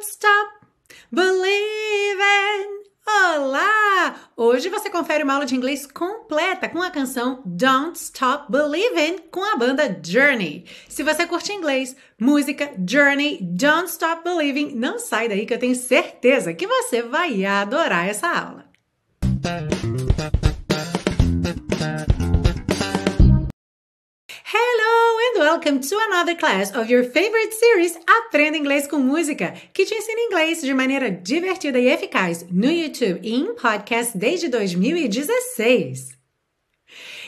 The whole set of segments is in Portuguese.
Don't Stop Believing. Olá! Hoje você confere uma aula de inglês completa com a canção Don't Stop Believing com a banda Journey. Se você curte inglês, música, Journey, Don't Stop Believing, não sai daí que eu tenho certeza que você vai adorar essa aula. Welcome to another class of your favorite series Aprenda Inglês com Música, que te ensina inglês de maneira divertida e eficaz no YouTube e em podcast desde 2016.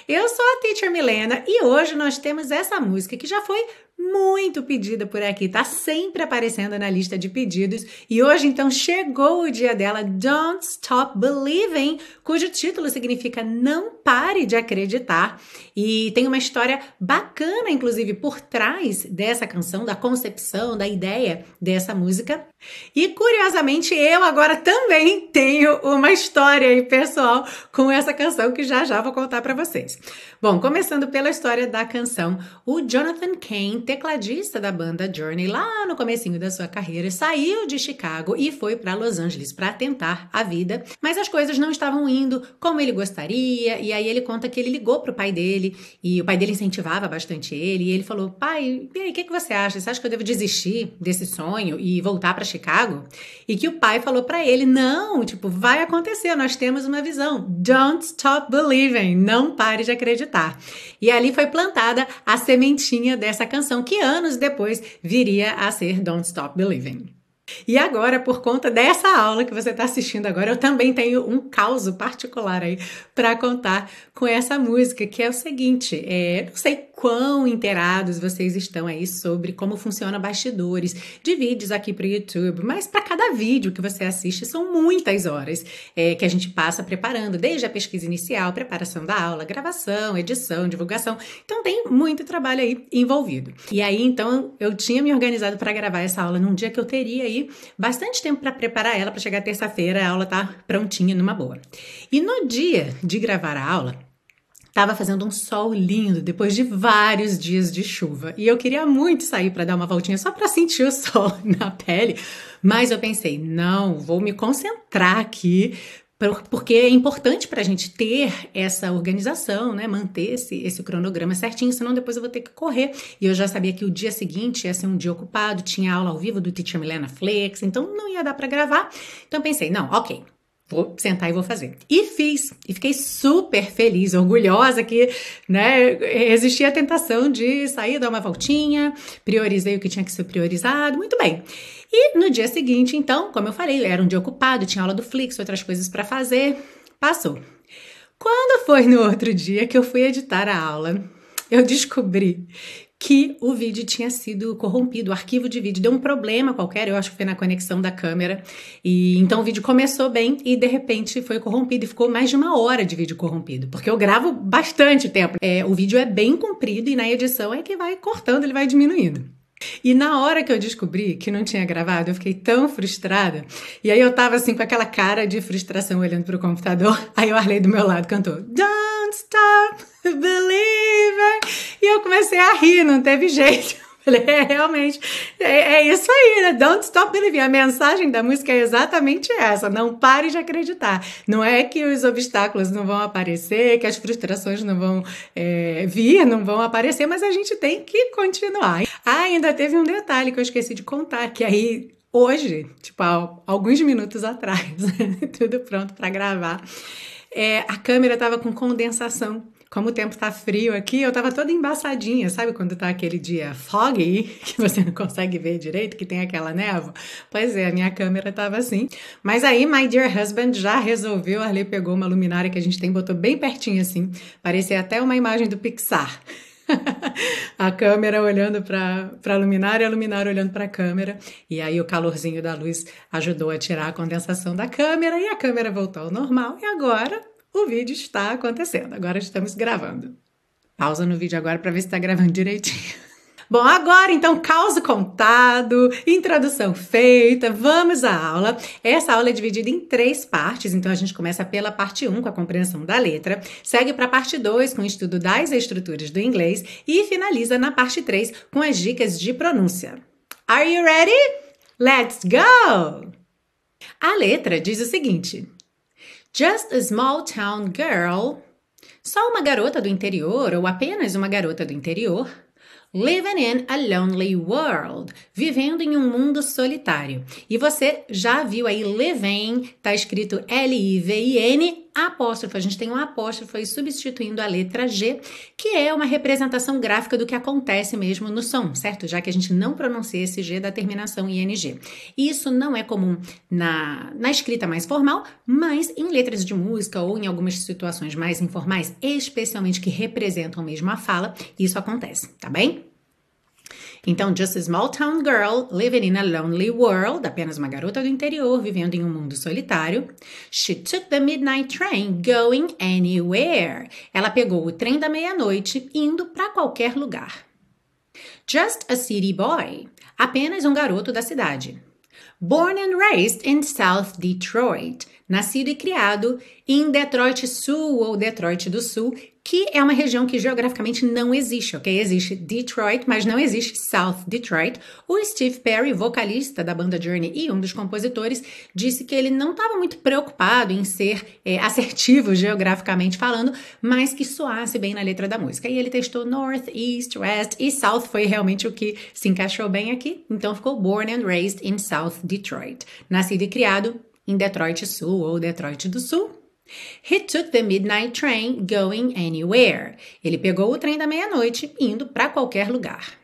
Eu sou a Teacher Milena e hoje nós temos essa música que já foi muito pedida por aqui, tá sempre aparecendo na lista de pedidos. E hoje então chegou o dia dela, Don't Stop Believing, cujo título significa Não Pare de Acreditar. E tem uma história bacana, inclusive, por trás dessa canção, da concepção, da ideia dessa música. E curiosamente, eu agora também tenho uma história aí pessoal com essa canção que já já vou contar para vocês. Bom, começando pela história da canção, o Jonathan Kane tecladista da banda Journey lá no comecinho da sua carreira, saiu de Chicago e foi para Los Angeles para tentar a vida, mas as coisas não estavam indo como ele gostaria, e aí ele conta que ele ligou pro pai dele e o pai dele incentivava bastante ele, e ele falou: "Pai, e aí, o que, que você acha? Você acha que eu devo desistir desse sonho e voltar para Chicago?" E que o pai falou para ele: "Não, tipo, vai acontecer, nós temos uma visão. Don't stop believing, não pare de acreditar." E ali foi plantada a sementinha dessa canção canção que anos depois viria a ser Don't Stop Believing. E agora, por conta dessa aula que você está assistindo agora, eu também tenho um caos particular aí para contar com essa música, que é o seguinte: é, não sei quão inteirados vocês estão aí sobre como funciona bastidores de vídeos aqui para o YouTube, mas para cada vídeo que você assiste são muitas horas é, que a gente passa preparando, desde a pesquisa inicial, preparação da aula, gravação, edição, divulgação. Então tem muito trabalho aí envolvido. E aí então eu tinha me organizado para gravar essa aula num dia que eu teria aí bastante tempo para preparar ela para chegar terça-feira, a aula tá prontinha numa boa. E no dia de gravar a aula, Tava fazendo um sol lindo depois de vários dias de chuva e eu queria muito sair para dar uma voltinha só para sentir o sol na pele, mas eu pensei, não, vou me concentrar aqui porque é importante para a gente ter essa organização, né? Manter esse, esse cronograma certinho, senão depois eu vou ter que correr. E eu já sabia que o dia seguinte ia ser um dia ocupado, tinha aula ao vivo do Teacher Milena Flex, então não ia dar para gravar. Então pensei, não, ok, vou sentar e vou fazer. E fiz. E fiquei super feliz, orgulhosa que, né, resisti à tentação de sair, dar uma voltinha, priorizei o que tinha que ser priorizado, muito bem. E no dia seguinte, então, como eu falei, era um dia ocupado, tinha aula do Flix, outras coisas para fazer, passou. Quando foi no outro dia que eu fui editar a aula, eu descobri que o vídeo tinha sido corrompido, o arquivo de vídeo deu um problema qualquer, eu acho que foi na conexão da câmera. E então o vídeo começou bem e de repente foi corrompido e ficou mais de uma hora de vídeo corrompido, porque eu gravo bastante tempo. É, o vídeo é bem comprido e na edição é que vai cortando, ele vai diminuindo. E na hora que eu descobri que não tinha gravado, eu fiquei tão frustrada. E aí eu tava assim com aquela cara de frustração olhando pro computador. Aí o Arley do meu lado cantou Don't Stop Believing. E eu comecei a rir, não teve jeito. Falei, é, realmente, é, é, isso aí, né? Don't stop believing. A mensagem da música é exatamente essa. Não pare de acreditar. Não é que os obstáculos não vão aparecer, que as frustrações não vão é, vir, não vão aparecer, mas a gente tem que continuar. Ah, ainda teve um detalhe que eu esqueci de contar, que aí hoje, tipo, alguns minutos atrás, tudo pronto para gravar, é, a câmera estava com condensação como o tempo tá frio aqui, eu tava toda embaçadinha, sabe quando tá aquele dia foggy, que você não consegue ver direito, que tem aquela névoa? Pois é, a minha câmera tava assim. Mas aí, my dear husband já resolveu, Arley pegou uma luminária que a gente tem, botou bem pertinho assim, parecia até uma imagem do Pixar. a câmera olhando para a luminária a luminária olhando para a câmera. E aí o calorzinho da luz ajudou a tirar a condensação da câmera e a câmera voltou ao normal. E agora o vídeo está acontecendo. Agora estamos gravando. Pausa no vídeo agora para ver se está gravando direitinho. Bom, agora então, caos contado, introdução feita, vamos à aula. Essa aula é dividida em três partes, então a gente começa pela parte 1 com a compreensão da letra, segue para a parte 2 com o estudo das estruturas do inglês e finaliza na parte 3 com as dicas de pronúncia. Are you ready? Let's go! A letra diz o seguinte: Just a small town girl, só uma garota do interior ou apenas uma garota do interior, Living in a Lonely World, vivendo em um mundo solitário. E você já viu aí living, tá escrito L-I-V-I-N, apóstrofo. A gente tem um apóstrofo aí substituindo a letra G, que é uma representação gráfica do que acontece mesmo no som, certo? Já que a gente não pronuncia esse G da terminação ING. Isso não é comum na, na escrita mais formal, mas em letras de música ou em algumas situações mais informais, especialmente que representam mesmo a fala, isso acontece, tá bem? Então, just a small town girl living in a lonely world, apenas uma garota do interior vivendo em um mundo solitário. She took the midnight train going anywhere. Ela pegou o trem da meia-noite indo para qualquer lugar. Just a city boy, apenas um garoto da cidade. Born and raised in South Detroit, nascido e criado em Detroit Sul ou Detroit do Sul, que é uma região que geograficamente não existe, ok? Existe Detroit, mas não existe South Detroit. O Steve Perry, vocalista da banda Journey e um dos compositores, disse que ele não estava muito preocupado em ser é, assertivo geograficamente falando, mas que soasse bem na letra da música. E ele testou North, East, West e South foi realmente o que se encaixou bem aqui. Então ficou Born and Raised in South Detroit. Nascido e criado em Detroit Sul ou Detroit do Sul, He took the midnight train going anywhere. Ele pegou o trem da meia-noite indo para qualquer lugar.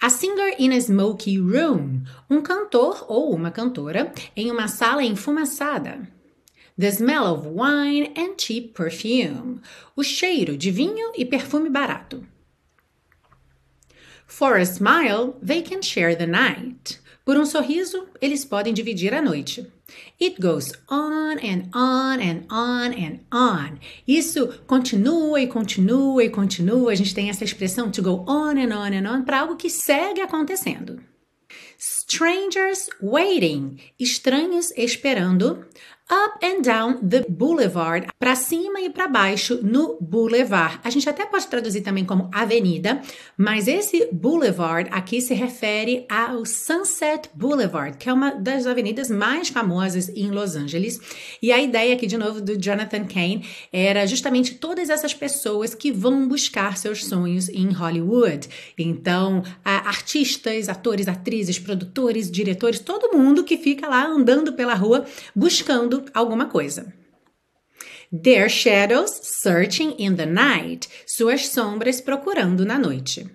A singer in a smoky room. Um cantor ou uma cantora em uma sala enfumaçada. The smell of wine and cheap perfume. O cheiro de vinho e perfume barato. For a smile, they can share the night. Por um sorriso, eles podem dividir a noite. It goes on and on and on and on. Isso continua e continua e continua. A gente tem essa expressão to go on and on and on para algo que segue acontecendo. Strangers waiting. Estranhos esperando. Up and down the boulevard, para cima e para baixo no boulevard. A gente até pode traduzir também como avenida, mas esse boulevard aqui se refere ao Sunset Boulevard, que é uma das avenidas mais famosas em Los Angeles. E a ideia aqui de novo do Jonathan Kane era justamente todas essas pessoas que vão buscar seus sonhos em Hollywood. Então, artistas, atores, atrizes, produtores, diretores, todo mundo que fica lá andando pela rua buscando procurando alguma coisa. Their shadows searching in the night. Suas sombras procurando na noite.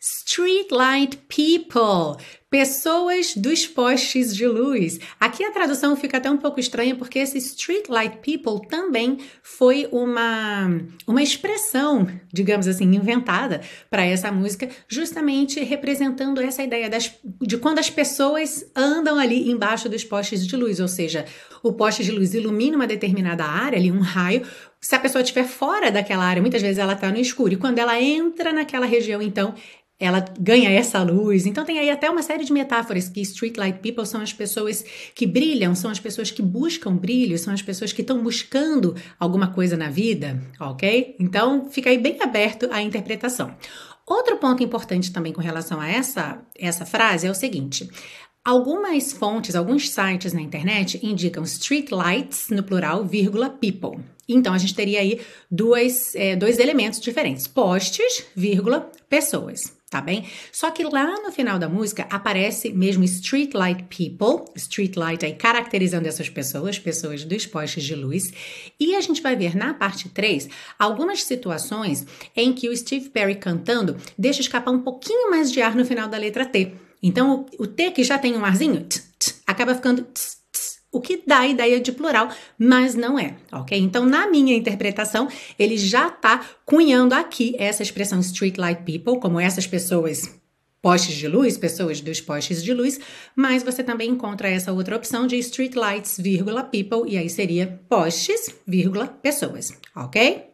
Streetlight people. Pessoas dos postes de luz. Aqui a tradução fica até um pouco estranha porque esse streetlight people também foi uma, uma expressão, digamos assim, inventada para essa música, justamente representando essa ideia das, de quando as pessoas andam ali embaixo dos postes de luz, ou seja, o poste de luz ilumina uma determinada área, ali um raio, se a pessoa estiver fora daquela área, muitas vezes ela está no escuro. E quando ela entra naquela região, então ela ganha essa luz. Então tem aí até uma série de metáforas que streetlight people são as pessoas que brilham, são as pessoas que buscam brilho, são as pessoas que estão buscando alguma coisa na vida, ok? Então fica aí bem aberto a interpretação. Outro ponto importante também com relação a essa, essa frase é o seguinte: Algumas fontes, alguns sites na internet indicam streetlights no plural, vírgula, people. Então a gente teria aí dois, é, dois elementos diferentes: postes, vírgula, pessoas tá bem? Só que lá no final da música aparece mesmo Streetlight People, Streetlight aí caracterizando essas pessoas, pessoas dos postes de luz, e a gente vai ver na parte 3 algumas situações em que o Steve Perry cantando deixa escapar um pouquinho mais de ar no final da letra T. Então o, o T que já tem um arzinho, t, t, acaba ficando t, o que dá a ideia de plural, mas não é, ok? Então, na minha interpretação, ele já está cunhando aqui essa expressão streetlight people, como essas pessoas postes de luz, pessoas dos postes de luz, mas você também encontra essa outra opção de streetlights, vírgula, people, e aí seria postes, vírgula, pessoas, ok?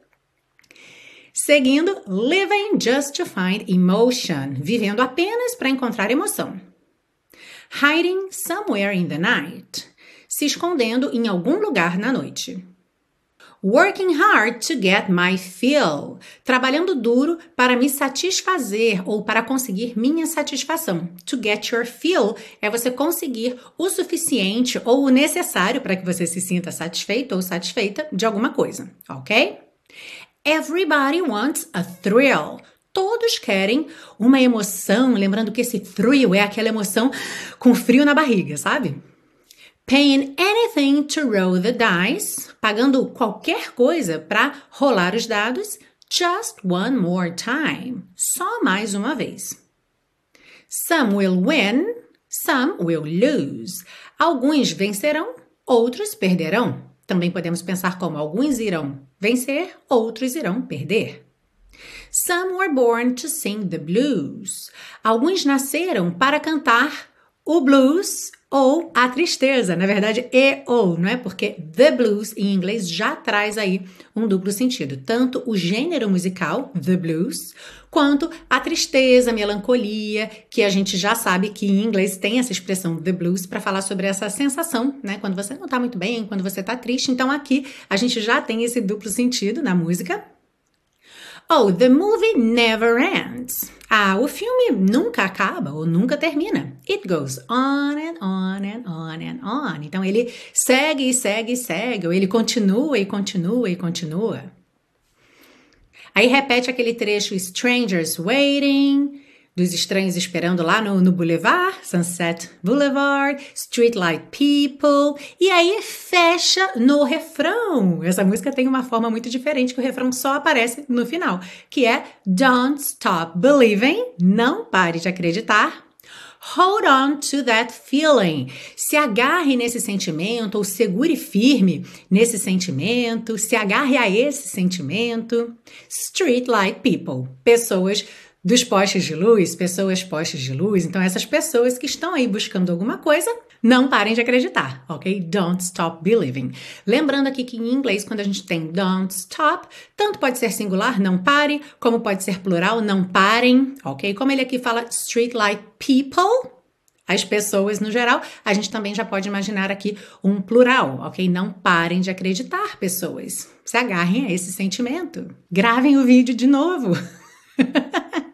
Seguindo, living just to find emotion, vivendo apenas para encontrar emoção. Hiding somewhere in the night, se escondendo em algum lugar na noite. Working hard to get my fill. Trabalhando duro para me satisfazer ou para conseguir minha satisfação. To get your fill é você conseguir o suficiente ou o necessário para que você se sinta satisfeito ou satisfeita de alguma coisa, ok? Everybody wants a thrill. Todos querem uma emoção, lembrando que esse thrill é aquela emoção com frio na barriga, sabe? Paying anything to roll the dice, pagando qualquer coisa para rolar os dados. Just one more time, só mais uma vez. Some will win, some will lose. Alguns vencerão, outros perderão. Também podemos pensar como alguns irão vencer, outros irão perder. Some were born to sing the blues. Alguns nasceram para cantar o blues ou a tristeza, na verdade, e ou, não é? Porque the blues em inglês já traz aí um duplo sentido, tanto o gênero musical, the blues, quanto a tristeza, a melancolia, que a gente já sabe que em inglês tem essa expressão the blues para falar sobre essa sensação, né? Quando você não tá muito bem, quando você tá triste. Então aqui a gente já tem esse duplo sentido na música. Oh, the movie never ends. Ah, o filme nunca acaba ou nunca termina. It goes on and on and on and on. Então ele segue e segue e segue, ou ele continua e continua e continua. Aí repete aquele trecho Strangers Waiting, dos estranhos esperando lá no, no Boulevard, Sunset Boulevard, Streetlight People, e aí fecha no refrão. Essa música tem uma forma muito diferente que o refrão só aparece no final, que é Don't Stop Believing, não pare de acreditar. Hold on to that feeling. Se agarre nesse sentimento ou segure firme nesse sentimento, se agarre a esse sentimento. Streetlight people, pessoas dos postes de luz, pessoas postes de luz. Então, essas pessoas que estão aí buscando alguma coisa, não parem de acreditar, ok? Don't stop believing. Lembrando aqui que em inglês, quando a gente tem don't stop, tanto pode ser singular, não pare, como pode ser plural, não parem, ok? Como ele aqui fala street light people, as pessoas no geral, a gente também já pode imaginar aqui um plural, ok? Não parem de acreditar, pessoas. Se agarrem a esse sentimento. Gravem o vídeo de novo.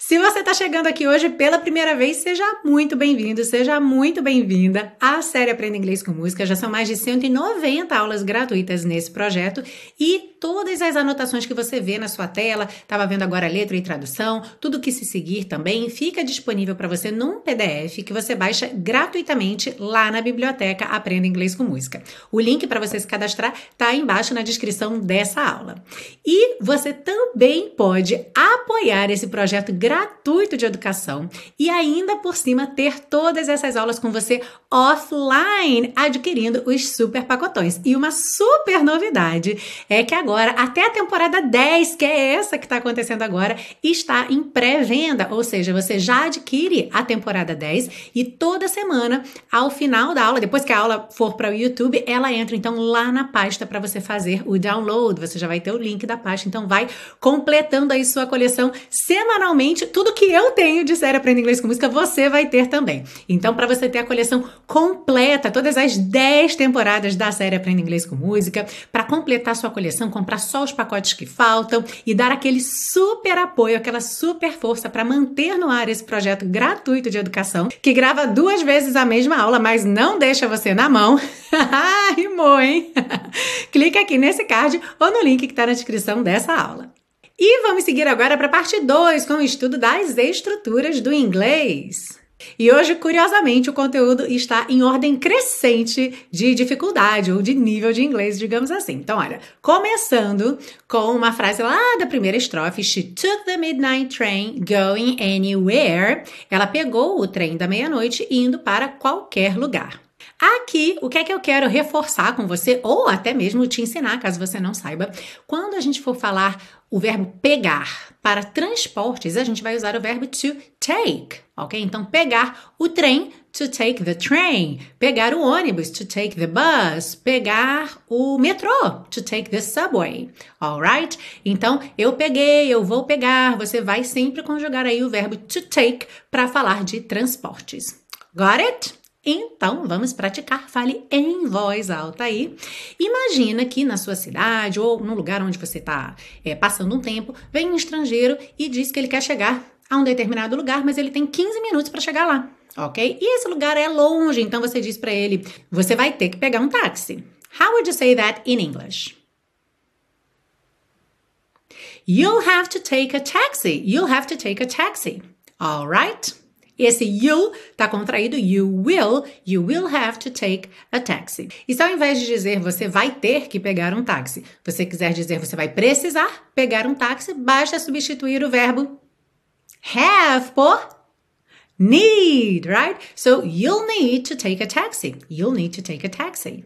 Se você está chegando aqui hoje pela primeira vez, seja muito bem-vindo, seja muito bem-vinda à série Aprenda Inglês com Música. Já são mais de 190 aulas gratuitas nesse projeto e todas as anotações que você vê na sua tela, estava vendo agora letra e tradução, tudo que se seguir também fica disponível para você num PDF que você baixa gratuitamente lá na biblioteca Aprenda Inglês com Música. O link para você se cadastrar está embaixo na descrição dessa aula. E você também pode apoiar esse projeto gratuito gratuito de educação e ainda por cima ter todas essas aulas com você offline, adquirindo os super pacotões. E uma super novidade é que agora, até a temporada 10, que é essa que está acontecendo agora, está em pré-venda, ou seja, você já adquire a temporada 10 e toda semana, ao final da aula, depois que a aula for para o YouTube, ela entra então lá na pasta para você fazer o download. Você já vai ter o link da pasta, então vai completando aí sua coleção semanalmente tudo que eu tenho de série Aprenda Inglês com Música, você vai ter também. Então, para você ter a coleção completa, todas as 10 temporadas da série Aprenda Inglês com Música, para completar sua coleção, comprar só os pacotes que faltam e dar aquele super apoio, aquela super força para manter no ar esse projeto gratuito de educação, que grava duas vezes a mesma aula, mas não deixa você na mão. Rimou, hein? Clica aqui nesse card ou no link que está na descrição dessa aula. E vamos seguir agora para a parte 2 com o estudo das estruturas do inglês. E hoje, curiosamente, o conteúdo está em ordem crescente de dificuldade ou de nível de inglês, digamos assim. Então, olha, começando com uma frase lá da primeira estrofe: She took the midnight train going anywhere. Ela pegou o trem da meia-noite indo para qualquer lugar. Aqui, o que é que eu quero reforçar com você, ou até mesmo te ensinar, caso você não saiba, quando a gente for falar o verbo pegar para transportes, a gente vai usar o verbo to take, ok? Então, pegar o trem, to take the train. Pegar o ônibus, to take the bus. Pegar o metrô, to take the subway, alright? Então, eu peguei, eu vou pegar. Você vai sempre conjugar aí o verbo to take para falar de transportes. Got it? Então, vamos praticar. Fale em voz alta aí. Imagina que na sua cidade ou no lugar onde você está é, passando um tempo, vem um estrangeiro e diz que ele quer chegar a um determinado lugar, mas ele tem 15 minutos para chegar lá, ok? E esse lugar é longe, então você diz para ele: você vai ter que pegar um táxi. How would you say that in English? You'll have to take a taxi. You'll have to take a taxi. All right? Esse you tá contraído, you will, you will have to take a taxi. E se ao invés de dizer você vai ter que pegar um táxi, você quiser dizer você vai precisar pegar um táxi, basta substituir o verbo have por need, right? So you'll need to take a taxi. You'll need to take a taxi.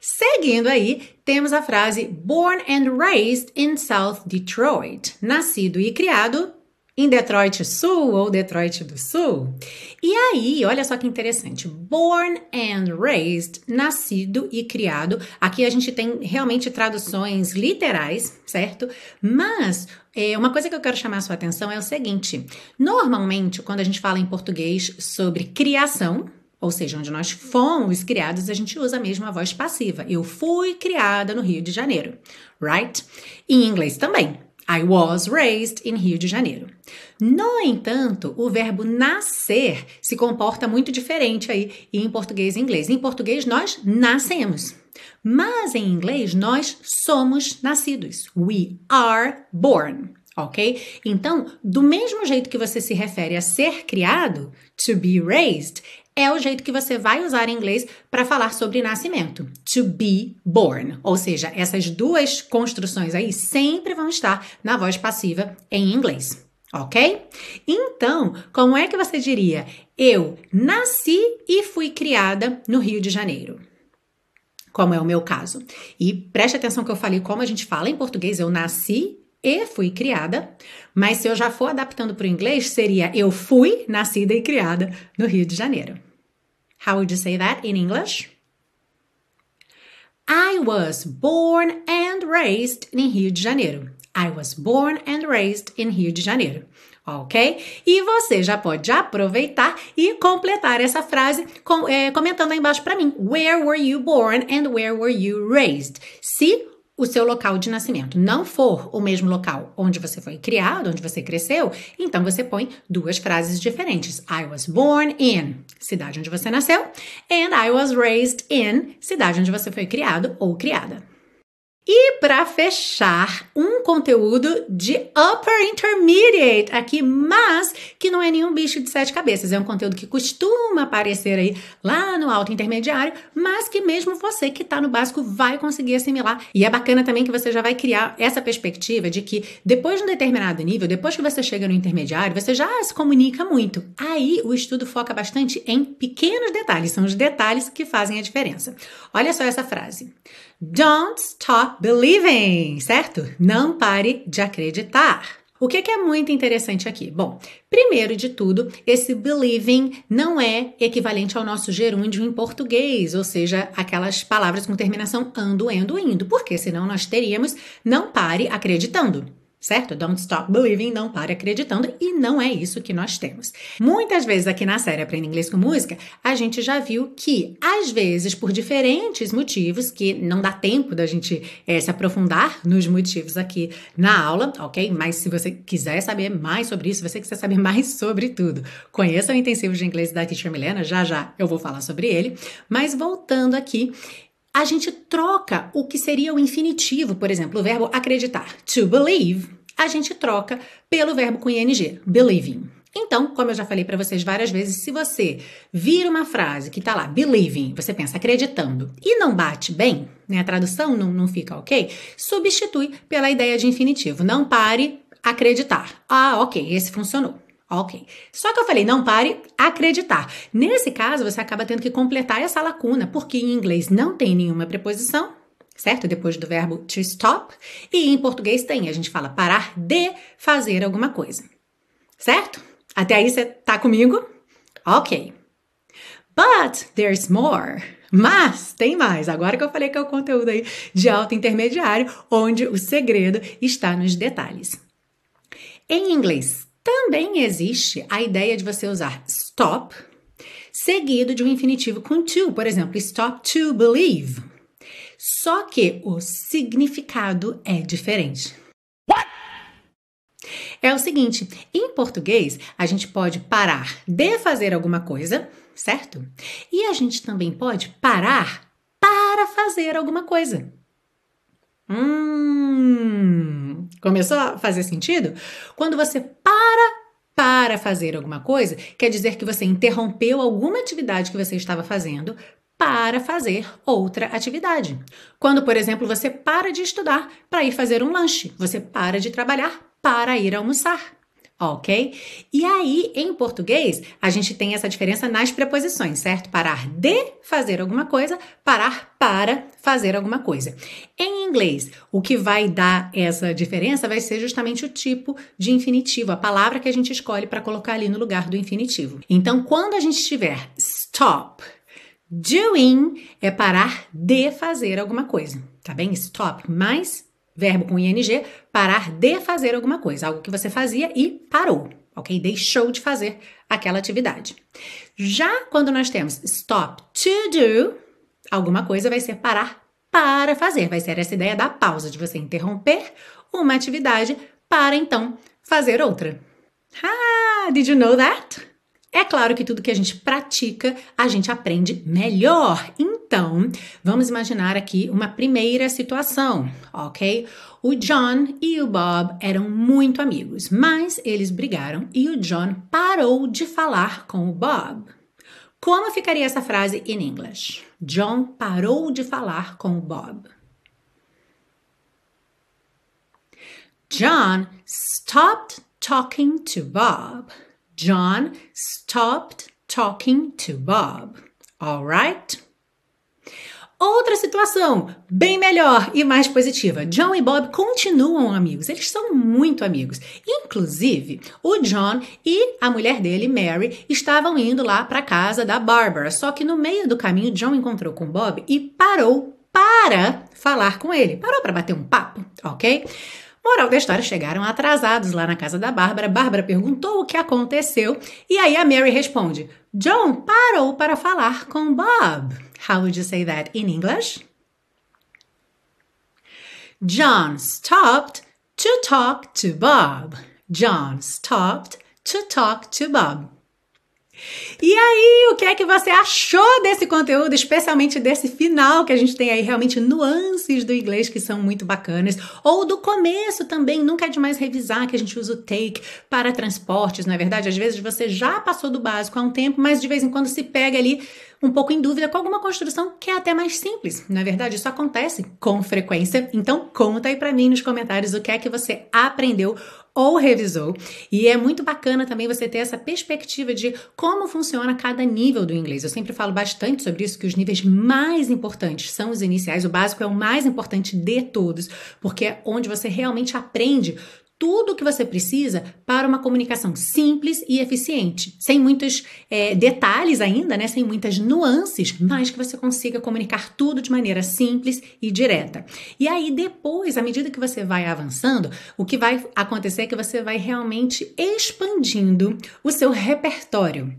Seguindo aí, temos a frase born and raised in South Detroit. Nascido e criado em Detroit Sul ou Detroit do Sul. E aí, olha só que interessante. Born and raised, nascido e criado. Aqui a gente tem realmente traduções literais, certo? Mas é, uma coisa que eu quero chamar a sua atenção é o seguinte: normalmente, quando a gente fala em português sobre criação, ou seja, onde nós fomos criados, a gente usa mesmo a voz passiva. Eu fui criada no Rio de Janeiro, right? Em inglês também. I was raised in Rio de Janeiro. No entanto, o verbo nascer se comporta muito diferente aí em português e inglês. Em português, nós nascemos. Mas em inglês, nós somos nascidos. We are born. Ok? Então, do mesmo jeito que você se refere a ser criado, to be raised, é o jeito que você vai usar em inglês para falar sobre nascimento. To be born. Ou seja, essas duas construções aí sempre vão estar na voz passiva em inglês. Ok? Então, como é que você diria? Eu nasci e fui criada no Rio de Janeiro. Como é o meu caso. E preste atenção que eu falei como a gente fala em português. Eu nasci e fui criada, mas se eu já for adaptando para o inglês, seria eu fui nascida e criada no Rio de Janeiro. How would you say that in English? I was born and raised in Rio de Janeiro. I was born and raised in Rio de Janeiro. Ok? E você já pode aproveitar e completar essa frase com, é, comentando aí embaixo para mim. Where were you born and where were you raised? Se o seu local de nascimento não for o mesmo local onde você foi criado, onde você cresceu, então você põe duas frases diferentes. I was born in, cidade onde você nasceu, and I was raised in, cidade onde você foi criado ou criada. E para fechar, um conteúdo de Upper Intermediate aqui, mas que não é nenhum bicho de sete cabeças. É um conteúdo que costuma aparecer aí lá no alto intermediário, mas que mesmo você que está no básico vai conseguir assimilar. E é bacana também que você já vai criar essa perspectiva de que depois de um determinado nível, depois que você chega no intermediário, você já se comunica muito. Aí o estudo foca bastante em pequenos detalhes, são os detalhes que fazem a diferença. Olha só essa frase. Don't stop believing, certo? Não pare de acreditar. O que é muito interessante aqui? Bom, primeiro de tudo, esse believing não é equivalente ao nosso gerúndio em português, ou seja, aquelas palavras com terminação ando, endo, indo, porque senão nós teríamos não pare acreditando certo? Don't stop believing, não pare acreditando, e não é isso que nós temos. Muitas vezes aqui na série Aprenda Inglês com Música, a gente já viu que, às vezes, por diferentes motivos, que não dá tempo da gente é, se aprofundar nos motivos aqui na aula, ok? Mas se você quiser saber mais sobre isso, se você quiser saber mais sobre tudo, conheça o intensivo de inglês da Teacher Milena, já já eu vou falar sobre ele. Mas voltando aqui, a gente troca o que seria o infinitivo, por exemplo, o verbo acreditar, to believe, a gente troca pelo verbo com ing, believing. Então, como eu já falei para vocês várias vezes, se você vira uma frase que tá lá, believing, você pensa acreditando, e não bate bem, né, a tradução não, não fica ok, substitui pela ideia de infinitivo. Não pare acreditar. Ah, ok, esse funcionou. Ok. Só que eu falei, não pare acreditar. Nesse caso, você acaba tendo que completar essa lacuna, porque em inglês não tem nenhuma preposição, certo? Depois do verbo to stop. E em português tem, a gente fala parar de fazer alguma coisa. Certo? Até aí você tá comigo? Ok. But there's more. Mas tem mais. Agora que eu falei que é o conteúdo aí de alto intermediário, onde o segredo está nos detalhes. Em inglês, também existe a ideia de você usar stop seguido de um infinitivo com to, por exemplo, stop to believe. Só que o significado é diferente. What? É o seguinte, em português, a gente pode parar de fazer alguma coisa, certo? E a gente também pode parar para fazer alguma coisa. Hum, começou a fazer sentido? Quando você para para fazer alguma coisa, quer dizer que você interrompeu alguma atividade que você estava fazendo para fazer outra atividade. Quando, por exemplo, você para de estudar para ir fazer um lanche, você para de trabalhar para ir almoçar ok? E aí, em português, a gente tem essa diferença nas preposições, certo? Parar de fazer alguma coisa, parar para fazer alguma coisa. Em inglês, o que vai dar essa diferença vai ser justamente o tipo de infinitivo, a palavra que a gente escolhe para colocar ali no lugar do infinitivo. Então, quando a gente tiver stop, doing é parar de fazer alguma coisa, tá bem? Stop mais verbo com ing, parar de fazer alguma coisa, algo que você fazia e parou, ok? Deixou de fazer aquela atividade. Já quando nós temos stop to do, alguma coisa vai ser parar para fazer, vai ser essa ideia da pausa, de você interromper uma atividade para então fazer outra. Ah, did you know that? É claro que tudo que a gente pratica, a gente aprende melhor. Então, vamos imaginar aqui uma primeira situação, ok? O John e o Bob eram muito amigos, mas eles brigaram e o John parou de falar com o Bob. Como ficaria essa frase em inglês? John parou de falar com o Bob. John stopped talking to Bob. John stopped talking to Bob. Alright? Outra situação, bem melhor e mais positiva. John e Bob continuam amigos, eles são muito amigos. Inclusive, o John e a mulher dele, Mary, estavam indo lá para casa da Barbara. Só que no meio do caminho, John encontrou com Bob e parou para falar com ele. Parou para bater um papo, ok? Moral da história, chegaram atrasados lá na casa da Bárbara. Bárbara perguntou o que aconteceu e aí a Mary responde: John parou para falar com Bob. How would you say that in English? John stopped to talk to Bob. John stopped to talk to Bob. E aí, o que é que você achou desse conteúdo, especialmente desse final que a gente tem aí realmente nuances do inglês que são muito bacanas, ou do começo também, nunca é demais revisar que a gente usa o take para transportes, não é verdade? Às vezes você já passou do básico há um tempo, mas de vez em quando se pega ali um pouco em dúvida com alguma construção que é até mais simples. Na é verdade, isso acontece com frequência. Então, conta aí para mim nos comentários o que é que você aprendeu ou revisou. E é muito bacana também você ter essa perspectiva de como funciona cada nível do inglês. Eu sempre falo bastante sobre isso, que os níveis mais importantes são os iniciais, o básico é o mais importante de todos, porque é onde você realmente aprende tudo o que você precisa para uma comunicação simples e eficiente, sem muitos é, detalhes ainda, né, sem muitas nuances, mas que você consiga comunicar tudo de maneira simples e direta. E aí depois, à medida que você vai avançando, o que vai acontecer é que você vai realmente expandindo o seu repertório.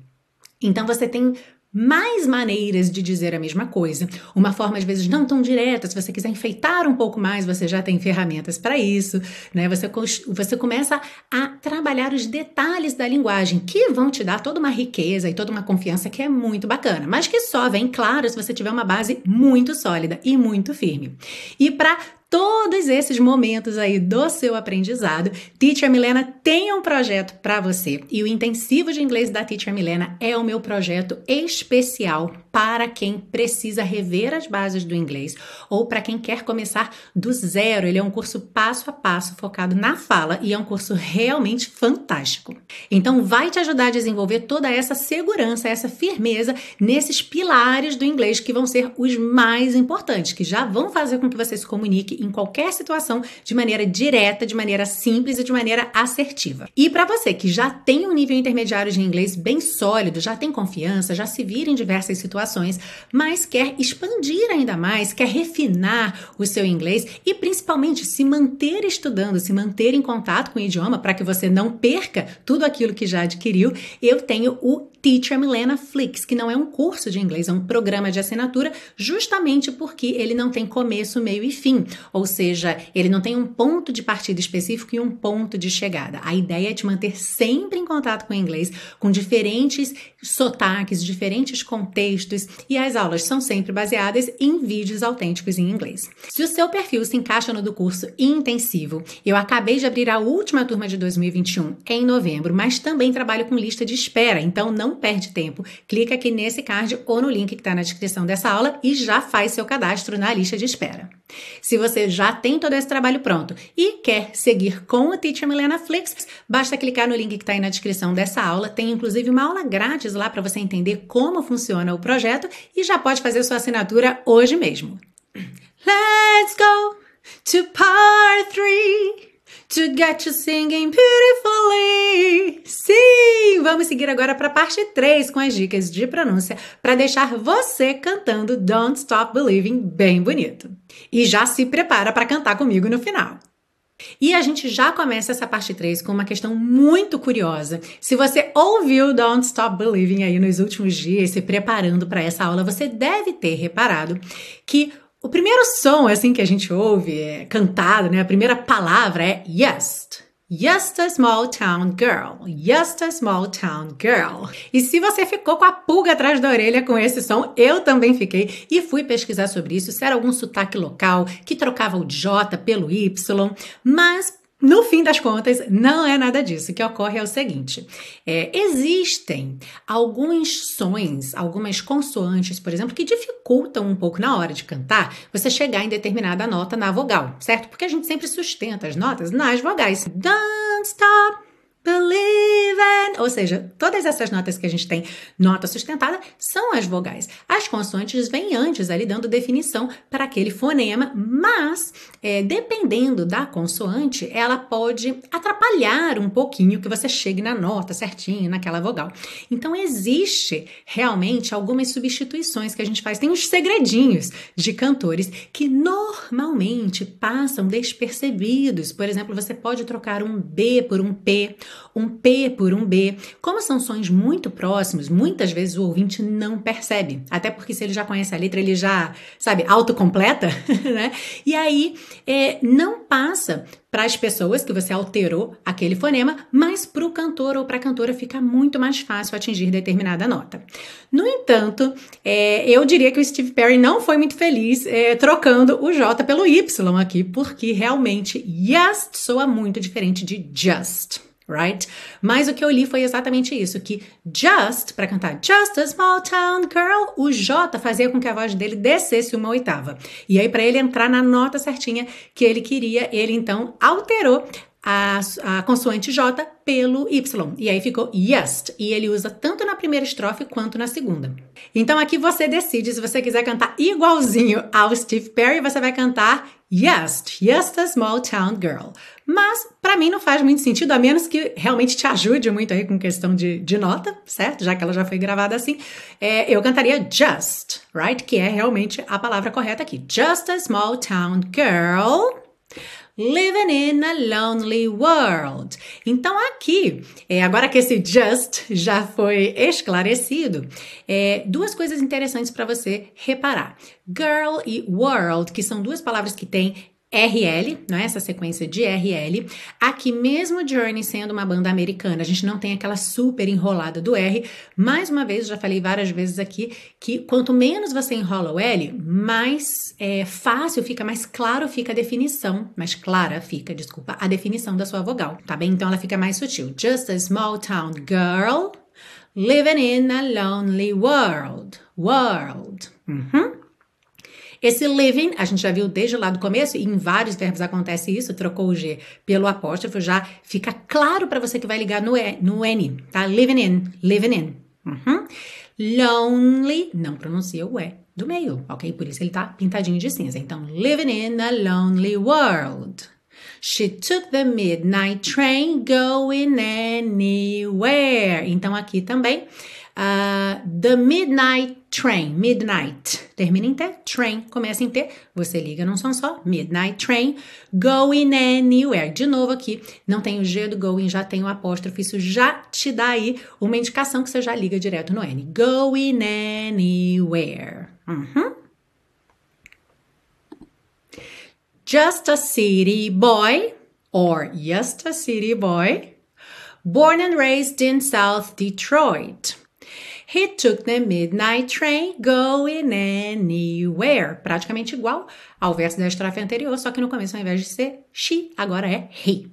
Então você tem mais maneiras de dizer a mesma coisa. Uma forma, às vezes, não tão direta. Se você quiser enfeitar um pouco mais, você já tem ferramentas para isso. Né? Você, você começa a trabalhar os detalhes da linguagem, que vão te dar toda uma riqueza e toda uma confiança que é muito bacana, mas que só vem, claro, se você tiver uma base muito sólida e muito firme. E para todos esses momentos aí do seu aprendizado, Teacher Milena tem um projeto para você. E o intensivo de inglês da Teacher Milena é o meu projeto especial para quem precisa rever as bases do inglês ou para quem quer começar do zero. Ele é um curso passo a passo focado na fala e é um curso realmente fantástico. Então vai te ajudar a desenvolver toda essa segurança, essa firmeza nesses pilares do inglês que vão ser os mais importantes, que já vão fazer com que você se comunique em qualquer situação de maneira direta, de maneira simples e de maneira assertiva. E para você que já tem um nível intermediário de inglês bem sólido, já tem confiança, já se vira em diversas situações, situações, mas quer expandir ainda mais, quer refinar o seu inglês e principalmente se manter estudando, se manter em contato com o idioma para que você não perca tudo aquilo que já adquiriu, eu tenho o Teacher Milena Flix, que não é um curso de inglês, é um programa de assinatura, justamente porque ele não tem começo, meio e fim. Ou seja, ele não tem um ponto de partida específico e um ponto de chegada. A ideia é te manter sempre em contato com o inglês, com diferentes sotaques, diferentes contextos, e as aulas são sempre baseadas em vídeos autênticos em inglês. Se o seu perfil se encaixa no do curso intensivo, eu acabei de abrir a última turma de 2021 em novembro, mas também trabalho com lista de espera, então não perde tempo. Clica aqui nesse card ou no link que está na descrição dessa aula e já faz seu cadastro na lista de espera. Se você já tem todo esse trabalho pronto e quer seguir com o Teacher Milena Flix, basta clicar no link que está aí na descrição dessa aula. Tem inclusive uma aula grátis lá para você entender como funciona o projeto e já pode fazer sua assinatura hoje mesmo. Let's go to part 3 to get you singing beautifully. Sim! Vamos seguir agora para a parte 3 com as dicas de pronúncia para deixar você cantando Don't Stop Believing bem bonito. E já se prepara para cantar comigo no final. E a gente já começa essa parte 3 com uma questão muito curiosa. Se você ouviu Don't Stop Believing aí nos últimos dias, se preparando para essa aula, você deve ter reparado que o primeiro som assim que a gente ouve é cantado, né? A primeira palavra é yes. Just a small town girl. Just a small town girl. E se você ficou com a pulga atrás da orelha com esse som, eu também fiquei e fui pesquisar sobre isso, se era algum sotaque local que trocava o J pelo Y, mas no fim das contas, não é nada disso. O que ocorre é o seguinte: é, existem alguns sons, algumas consoantes, por exemplo, que dificultam um pouco na hora de cantar você chegar em determinada nota na vogal, certo? Porque a gente sempre sustenta as notas nas vogais. Don't stop believe in. Ou seja, todas essas notas que a gente tem, nota sustentada, são as vogais. As consoantes vêm antes, ali dando definição para aquele fonema, mas é, dependendo da consoante, ela pode atrapalhar um pouquinho que você chegue na nota certinho, naquela vogal. Então, existe realmente algumas substituições que a gente faz. Tem uns segredinhos de cantores que normalmente passam despercebidos. Por exemplo, você pode trocar um B por um P um P por um B. Como são sons muito próximos, muitas vezes o ouvinte não percebe. Até porque se ele já conhece a letra, ele já, sabe, autocompleta, né? E aí é, não passa para as pessoas que você alterou aquele fonema, mas para o cantor ou para a cantora fica muito mais fácil atingir determinada nota. No entanto, é, eu diria que o Steve Perry não foi muito feliz é, trocando o J pelo Y aqui, porque realmente yes soa muito diferente de just right? Mas o que eu li foi exatamente isso, que just, para cantar Just a Small Town Girl, o J fazia com que a voz dele descesse uma oitava. E aí, para ele entrar na nota certinha que ele queria, ele então alterou a, a, consoante J pelo Y. E aí ficou yes. E ele usa tanto na primeira estrofe quanto na segunda. Então aqui você decide se você quiser cantar igualzinho ao Steve Perry, você vai cantar Yes, just a small town girl. Mas para mim não faz muito sentido, a menos que realmente te ajude muito aí com questão de, de nota, certo? Já que ela já foi gravada assim. É, eu cantaria just, right? Que é realmente a palavra correta aqui. Just a small town girl. Living in a lonely world. Então, aqui, é, agora que esse just já foi esclarecido, é, duas coisas interessantes para você reparar: girl e world, que são duas palavras que têm RL, é essa sequência de RL. Aqui mesmo Journey sendo uma banda americana, a gente não tem aquela super enrolada do R. Mais uma vez, já falei várias vezes aqui que quanto menos você enrola o L, mais é, fácil fica, mais claro fica a definição, mais clara fica, desculpa, a definição da sua vogal, tá bem? Então ela fica mais sutil. Just a small town girl living in a lonely world. World. Uhum. Esse living, a gente já viu desde lá do começo, e em vários verbos acontece isso, trocou o G pelo apóstrofo, já fica claro para você que vai ligar no, e, no N, tá? Living in, living in. Uhum. Lonely, não pronuncia o E do meio, ok? Por isso ele tá pintadinho de cinza. Então, living in a lonely world. She took the midnight train going anywhere. Então, aqui também Uh, the Midnight Train. Midnight. Termina em T. Train. Começa em T. Você liga num som só. Midnight Train. Going anywhere. De novo aqui. Não tem o G do going, já tem o apóstrofe. Isso já te dá aí uma indicação que você já liga direto no N. Going anywhere. Uhum. Just a city boy or just a city boy. Born and raised in South Detroit. He took the midnight train going anywhere. Praticamente igual ao verso da estrofe anterior, só que no começo, ao invés de ser she, agora é he.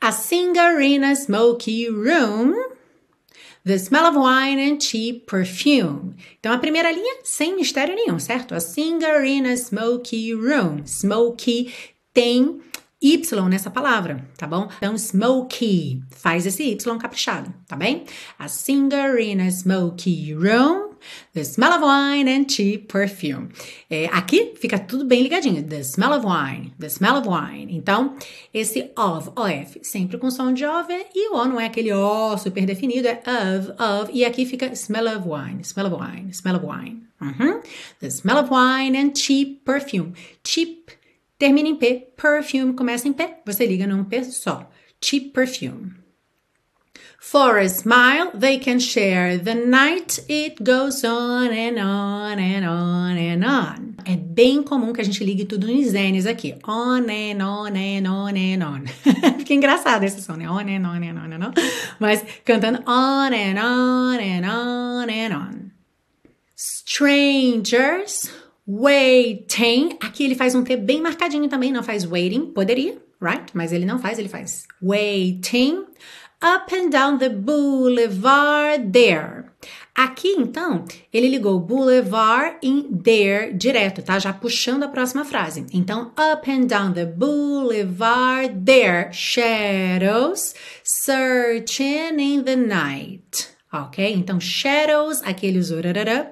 A singer in a smoky room. The smell of wine and cheap perfume. Então, a primeira linha, sem mistério nenhum, certo? A singer in a smoky room. Smoky tem Y nessa palavra, tá bom? Então, smoky, faz esse Y caprichado, tá bem? A singer in a smoky room, the smell of wine and cheap perfume. É, aqui fica tudo bem ligadinho, the smell of wine, the smell of wine. Então, esse of, of, sempre com som de of, e o O não é aquele O super definido, é of, of, e aqui fica smell of wine, smell of wine, smell of wine. Uhum. The smell of wine and cheap perfume. Cheap Termina em P, perfume começa em P, você liga num P só. Cheap perfume. For a smile, they can share the night. It goes on and on and on and on. É bem comum que a gente ligue tudo nos N's aqui. On and on and on and on. Fica engraçado esse som, né? On and on and on and on. Mas cantando on and on and on and on. Strangers Waiting. Aqui ele faz um T bem marcadinho também, não faz waiting. Poderia, right? Mas ele não faz, ele faz waiting. Up and down the boulevard there. Aqui, então, ele ligou boulevard em there direto, tá? Já puxando a próxima frase. Então, up and down the boulevard there, shadows searching in the night ok? Então, shadows, aquele urarará,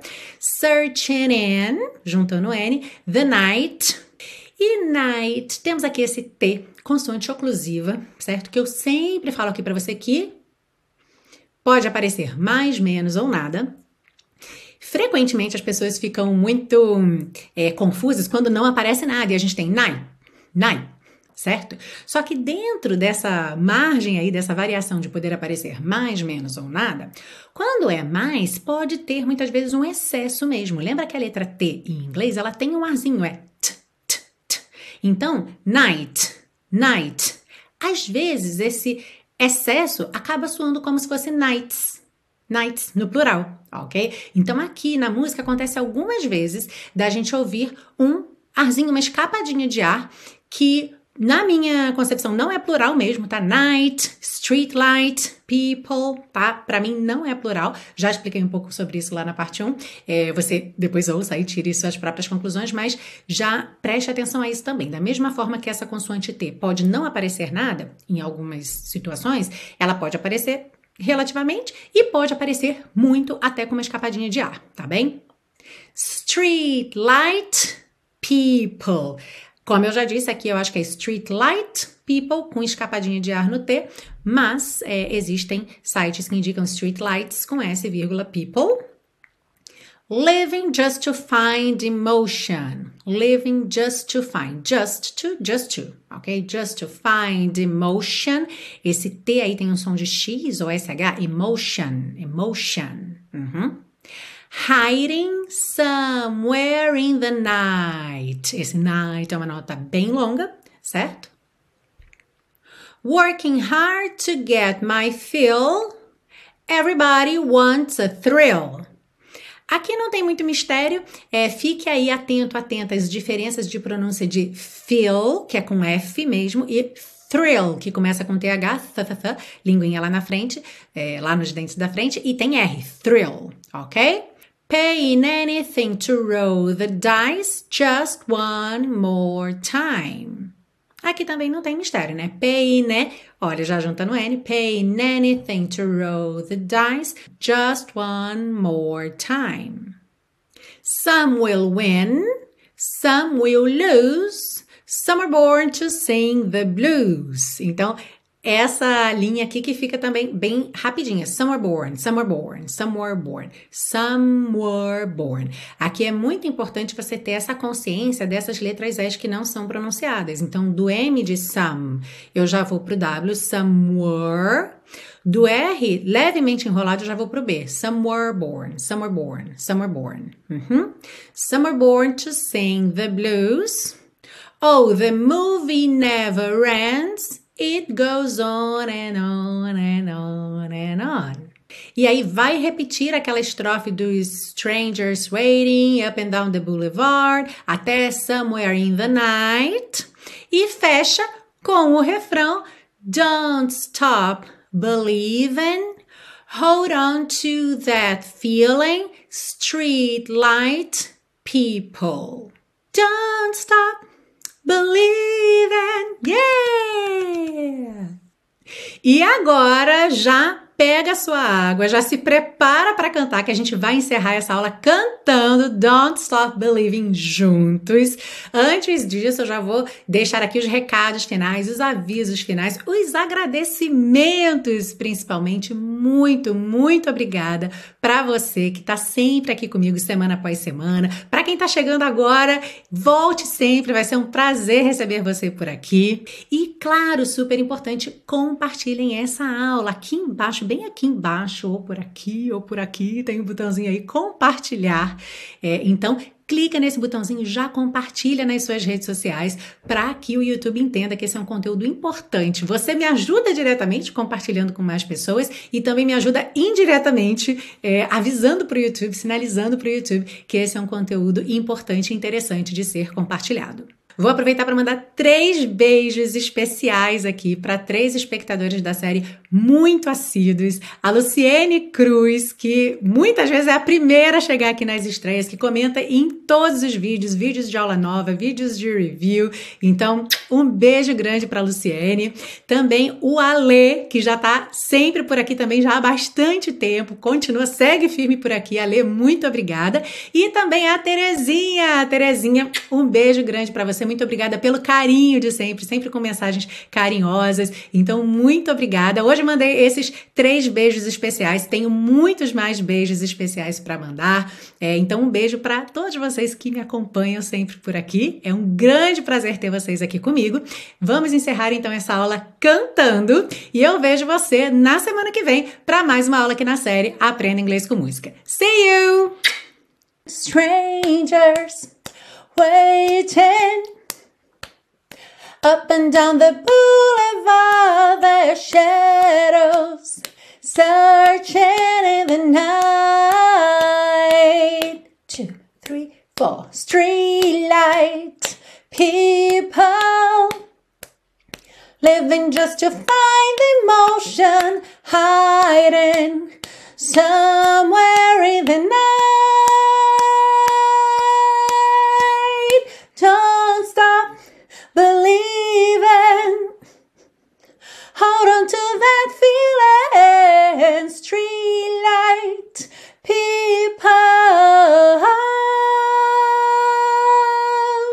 searching in, juntando N, the night. E night, temos aqui esse T, consoante oclusiva, certo? Que eu sempre falo aqui para você que pode aparecer mais, menos ou nada. Frequentemente as pessoas ficam muito é, confusas quando não aparece nada e a gente tem night, night, certo? Só que dentro dessa margem aí, dessa variação de poder aparecer mais, menos ou nada, quando é mais, pode ter muitas vezes um excesso mesmo. Lembra que a letra T em inglês, ela tem um arzinho, é t, t, t. Então, night, night. Às vezes esse excesso acaba soando como se fosse nights, nights no plural, ok? Então aqui na música acontece algumas vezes da gente ouvir um arzinho, uma escapadinha de ar que na minha concepção não é plural mesmo, tá? Night, street light, people, tá? Para mim não é plural. Já expliquei um pouco sobre isso lá na parte 1. É, você depois ouça e tire suas próprias conclusões, mas já preste atenção a isso também. Da mesma forma que essa consoante T pode não aparecer nada em algumas situações, ela pode aparecer relativamente e pode aparecer muito até com uma escapadinha de ar, tá bem? Street light, people. Como eu já disse aqui, eu acho que é Street Light People com escapadinha de ar no T, mas é, existem sites que indicam Street Lights com S, People. Living just to find emotion. Living just to find. Just to, just to, ok? Just to find emotion. Esse T aí tem um som de X ou SH. Emotion, emotion. Uhum. Hiding somewhere in the night. Esse night é uma nota bem longa, certo? Working hard to get my fill. Everybody wants a thrill. Aqui não tem muito mistério, é, fique aí atento, atenta às diferenças de pronúncia de feel, que é com F mesmo, e thrill, que começa com TH, th, th, th, linguinha lá na frente, é, lá nos dentes da frente, e tem R, thrill, ok? Paying anything to roll the dice just one more time. Aqui também não tem mistério, né? Paying, né? Olha, já junta no N. Paying anything to roll the dice just one more time. Some will win, some will lose, some are born to sing the blues. Então, essa linha aqui que fica também bem rapidinha. Somewhere born, somewhere born, somewhere born, somewhere born. Aqui é muito importante você ter essa consciência dessas letras S que não são pronunciadas. Então, do M de some, eu já vou pro W, somewhere. Do R, levemente enrolado, eu já vou pro B. Somewhere born, somewhere born, somewhere born. Uhum. Somewhere born to sing the blues. Oh, the movie never ends. It goes on and on and on and on. E aí vai repetir aquela estrofe dos Strangers Waiting Up and Down the Boulevard até Somewhere in the Night e fecha com o refrão Don't Stop Believing, Hold on to that feeling, Street Light People. Don't stop believing, yeah! E agora já pega a sua água, já se prepara para cantar, que a gente vai encerrar essa aula cantando Don't Stop Believing juntos. Antes disso, eu já vou deixar aqui os recados finais, os avisos finais, os agradecimentos, principalmente. Muito, muito obrigada para você que está sempre aqui comigo semana após semana. Para quem está chegando agora, volte sempre, vai ser um prazer receber você por aqui. E claro, super importante, compartilhem essa aula aqui embaixo embaixo, bem aqui embaixo, ou por aqui, ou por aqui, tem um botãozinho aí, compartilhar. É, então, clica nesse botãozinho, já compartilha nas suas redes sociais para que o YouTube entenda que esse é um conteúdo importante. Você me ajuda diretamente compartilhando com mais pessoas e também me ajuda indiretamente é, avisando para o YouTube, sinalizando para o YouTube que esse é um conteúdo importante e interessante de ser compartilhado. Vou aproveitar para mandar três beijos especiais aqui para três espectadores da série muito assíduos. A Luciene Cruz, que muitas vezes é a primeira a chegar aqui nas estreias, que comenta em todos os vídeos, vídeos de aula nova, vídeos de review. Então, um beijo grande para Luciene. Também o Ale, que já está sempre por aqui também já há bastante tempo, continua, segue firme por aqui. Ale, muito obrigada. E também a Terezinha. Terezinha, um beijo grande para você muito obrigada pelo carinho de sempre, sempre com mensagens carinhosas. Então, muito obrigada. Hoje mandei esses três beijos especiais. Tenho muitos mais beijos especiais para mandar. É, então, um beijo para todos vocês que me acompanham sempre por aqui. É um grande prazer ter vocês aqui comigo. Vamos encerrar então essa aula cantando e eu vejo você na semana que vem para mais uma aula aqui na série Aprenda Inglês com Música. See you! Strangers waiting Up and down the boulevard, their shadows searching in the night. Two, three, four. Streetlight people living just to find emotion hiding somewhere in the night. Hold on to that feeling, Streetlight people.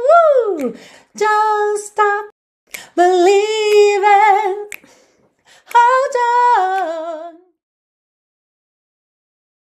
Woo! Don't stop believing. Hold on.